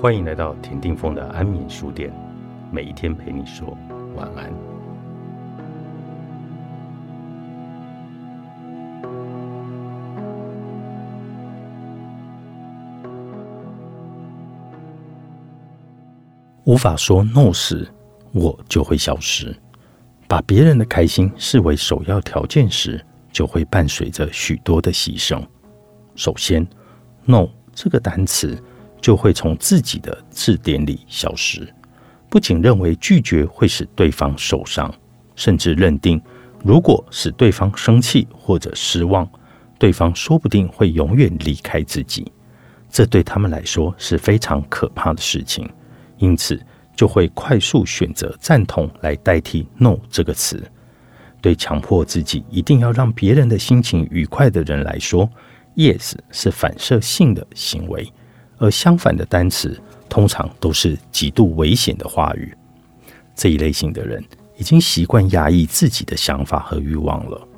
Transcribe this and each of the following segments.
欢迎来到田定峰的安眠书店，每一天陪你说晚安。无法说 no 时，我就会消失；把别人的开心视为首要条件时，就会伴随着许多的牺牲。首先，no 这个单词。就会从自己的字典里消失。不仅认为拒绝会使对方受伤，甚至认定如果使对方生气或者失望，对方说不定会永远离开自己。这对他们来说是非常可怕的事情，因此就会快速选择赞同来代替 “no” 这个词。对强迫自己一定要让别人的心情愉快的人来说，“yes” 是反射性的行为。而相反的单词，通常都是极度危险的话语。这一类型的人已经习惯压抑自己的想法和欲望了。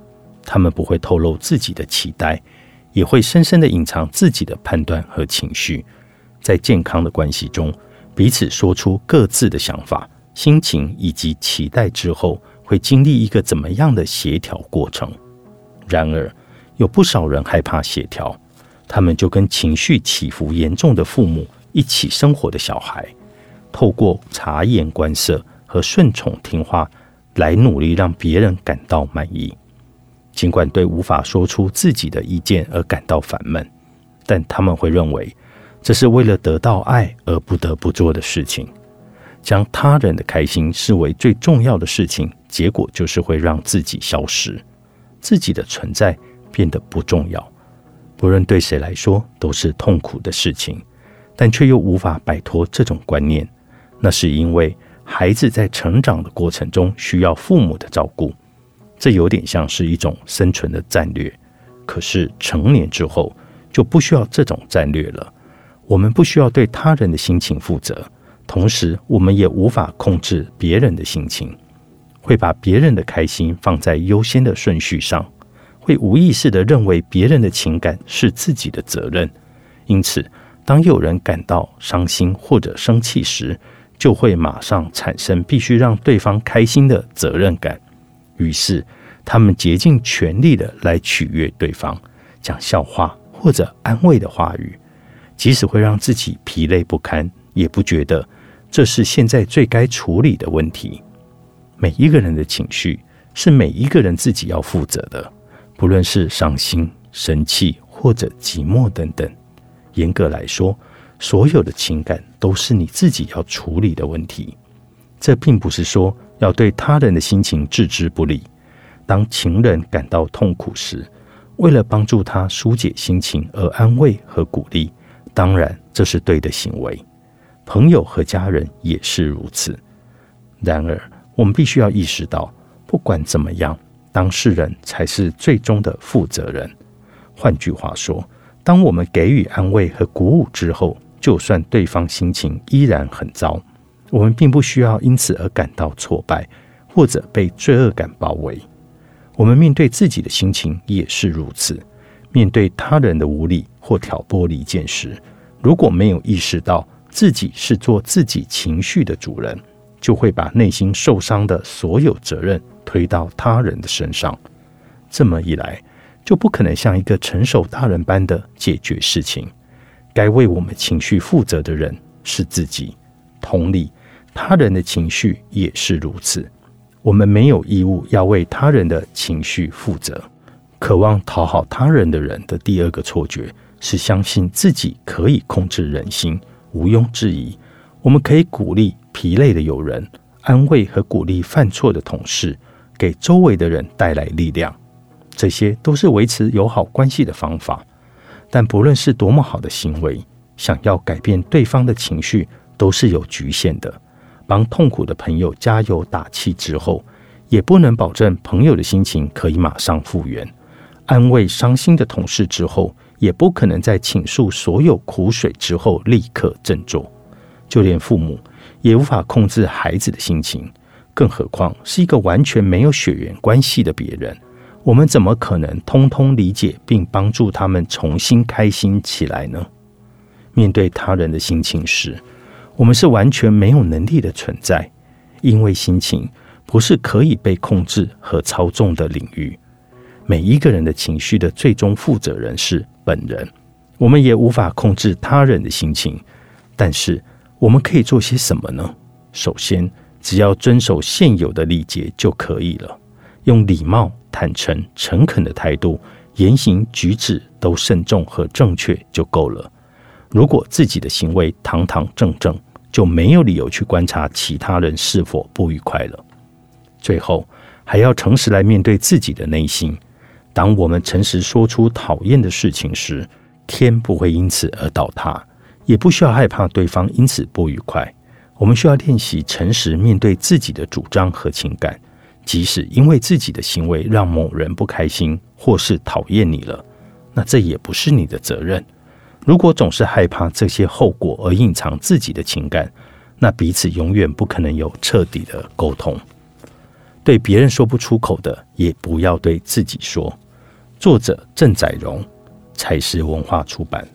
他们不会透露自己的期待，也会深深的隐藏自己的判断和情绪。在健康的关系中，彼此说出各自的想法、心情以及期待之后，会经历一个怎么样的协调过程？然而，有不少人害怕协调。他们就跟情绪起伏严重的父母一起生活的小孩，透过察言观色和顺从听话来努力让别人感到满意。尽管对无法说出自己的意见而感到烦闷，但他们会认为这是为了得到爱而不得不做的事情。将他人的开心视为最重要的事情，结果就是会让自己消失，自己的存在变得不重要。不论对谁来说都是痛苦的事情，但却又无法摆脱这种观念。那是因为孩子在成长的过程中需要父母的照顾，这有点像是一种生存的战略。可是成年之后就不需要这种战略了。我们不需要对他人的心情负责，同时我们也无法控制别人的心情，会把别人的开心放在优先的顺序上。会无意识的认为别人的情感是自己的责任，因此，当有人感到伤心或者生气时，就会马上产生必须让对方开心的责任感。于是，他们竭尽全力的来取悦对方，讲笑话或者安慰的话语，即使会让自己疲累不堪，也不觉得这是现在最该处理的问题。每一个人的情绪是每一个人自己要负责的。不论是伤心、生气或者寂寞等等，严格来说，所有的情感都是你自己要处理的问题。这并不是说要对他人的心情置之不理。当情人感到痛苦时，为了帮助他疏解心情而安慰和鼓励，当然这是对的行为。朋友和家人也是如此。然而，我们必须要意识到，不管怎么样。当事人才是最终的负责人。换句话说，当我们给予安慰和鼓舞之后，就算对方心情依然很糟，我们并不需要因此而感到挫败或者被罪恶感包围。我们面对自己的心情也是如此。面对他人的无理或挑拨离间时，如果没有意识到自己是做自己情绪的主人，就会把内心受伤的所有责任。推到他人的身上，这么一来，就不可能像一个成熟大人般的解决事情。该为我们情绪负责的人是自己，同理，他人的情绪也是如此。我们没有义务要为他人的情绪负责。渴望讨好他人的人的第二个错觉是相信自己可以控制人心。毋庸置疑，我们可以鼓励疲累的友人，安慰和鼓励犯错的同事。给周围的人带来力量，这些都是维持友好关系的方法。但不论是多么好的行为，想要改变对方的情绪都是有局限的。帮痛苦的朋友加油打气之后，也不能保证朋友的心情可以马上复原；安慰伤心的同事之后，也不可能在倾诉所有苦水之后立刻振作。就连父母也无法控制孩子的心情。更何况是一个完全没有血缘关系的别人，我们怎么可能通通理解并帮助他们重新开心起来呢？面对他人的心情时，我们是完全没有能力的存在，因为心情不是可以被控制和操纵的领域。每一个人的情绪的最终负责人是本人，我们也无法控制他人的心情。但是，我们可以做些什么呢？首先，只要遵守现有的礼节就可以了，用礼貌、坦诚、诚恳的态度，言行举止都慎重和正确就够了。如果自己的行为堂堂正正，就没有理由去观察其他人是否不愉快了。最后，还要诚实来面对自己的内心。当我们诚实说出讨厌的事情时，天不会因此而倒塌，也不需要害怕对方因此不愉快。我们需要练习诚实面对自己的主张和情感，即使因为自己的行为让某人不开心或是讨厌你了，那这也不是你的责任。如果总是害怕这些后果而隐藏自己的情感，那彼此永远不可能有彻底的沟通。对别人说不出口的，也不要对自己说。作者郑载荣，采石文化出版。